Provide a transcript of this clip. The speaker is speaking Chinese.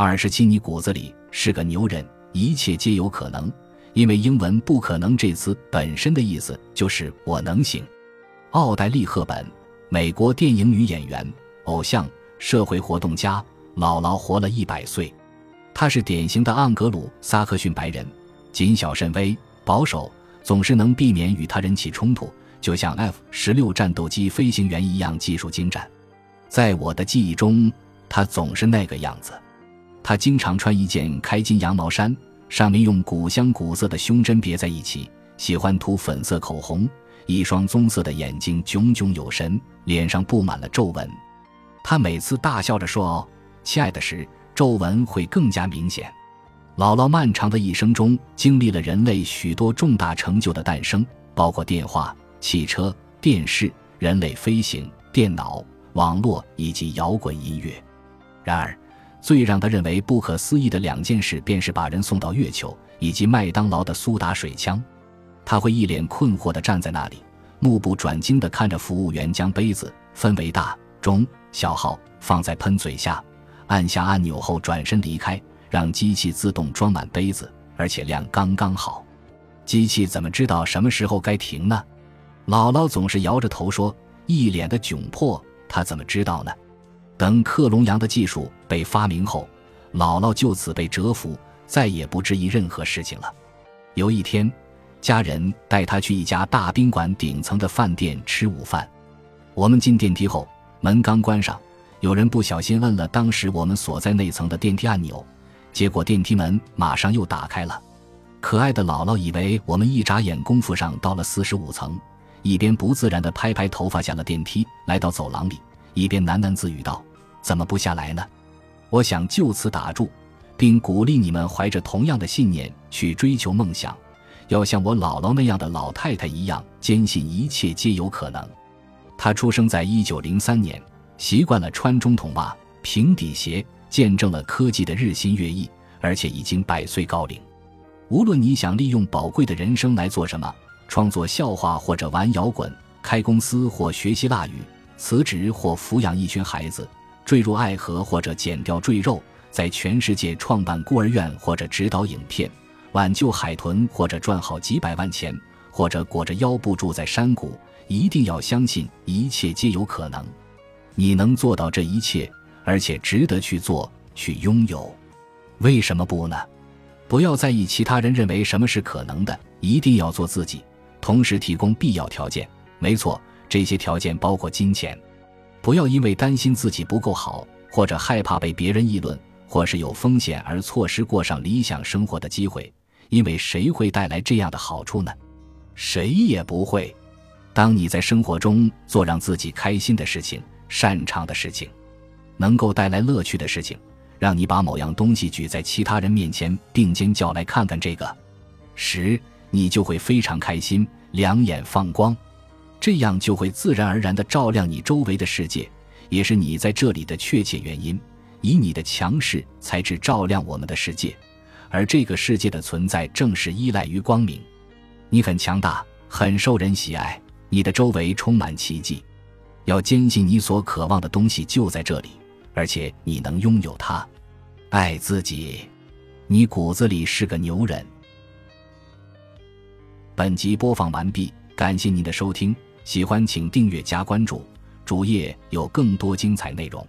二十七，你骨子里是个牛人，一切皆有可能。因为英文“不可能”这词本身的意思就是我能行。奥黛丽·赫本，美国电影女演员、偶像、社会活动家，姥姥活了一百岁。她是典型的盎格鲁撒克逊白人，谨小慎微，保守，总是能避免与他人起冲突，就像 F 十六战斗机飞行员一样技术精湛。在我的记忆中，她总是那个样子。他经常穿一件开襟羊毛衫。上面用古香古色的胸针别在一起，喜欢涂粉色口红，一双棕色的眼睛炯炯有神，脸上布满了皱纹。他每次大笑着说：“哦，亲爱的时，皱纹会更加明显。”姥姥漫长的一生中，经历了人类许多重大成就的诞生，包括电话、汽车、电视、人类飞行、电脑、网络以及摇滚音乐。然而，最让他认为不可思议的两件事，便是把人送到月球，以及麦当劳的苏打水枪。他会一脸困惑地站在那里，目不转睛地看着服务员将杯子分为大、中、小号放在喷嘴下，按下按钮后转身离开，让机器自动装满杯子，而且量刚刚好。机器怎么知道什么时候该停呢？姥姥总是摇着头说，一脸的窘迫。他怎么知道呢？等克隆羊的技术被发明后，姥姥就此被折服，再也不质疑任何事情了。有一天，家人带她去一家大宾馆顶层的饭店吃午饭。我们进电梯后，门刚关上，有人不小心摁了当时我们所在那层的电梯按钮，结果电梯门马上又打开了。可爱的姥姥以为我们一眨眼功夫上到了四十五层，一边不自然地拍拍头发下了电梯，来到走廊里，一边喃喃自语道。怎么不下来呢？我想就此打住，并鼓励你们怀着同样的信念去追求梦想，要像我姥姥那样的老太太一样，坚信一切皆有可能。她出生在一九零三年，习惯了穿中筒袜、平底鞋，见证了科技的日新月异，而且已经百岁高龄。无论你想利用宝贵的人生来做什么，创作笑话或者玩摇滚，开公司或学习腊语，辞职或抚养一群孩子。坠入爱河或者减掉赘肉，在全世界创办孤儿院或者指导影片，挽救海豚或者赚好几百万钱，或者裹着腰部住在山谷，一定要相信一切皆有可能。你能做到这一切，而且值得去做、去拥有，为什么不呢？不要在意其他人认为什么是可能的，一定要做自己，同时提供必要条件。没错，这些条件包括金钱。不要因为担心自己不够好，或者害怕被别人议论，或是有风险而错失过上理想生活的机会。因为谁会带来这样的好处呢？谁也不会。当你在生活中做让自己开心的事情、擅长的事情、能够带来乐趣的事情，让你把某样东西举在其他人面前，并尖叫来看看这个时，你就会非常开心，两眼放光。这样就会自然而然地照亮你周围的世界，也是你在这里的确切原因。以你的强势才智照亮我们的世界，而这个世界的存在正是依赖于光明。你很强大，很受人喜爱，你的周围充满奇迹。要坚信你所渴望的东西就在这里，而且你能拥有它。爱自己，你骨子里是个牛人。本集播放完毕，感谢您的收听。喜欢请订阅加关注，主页有更多精彩内容。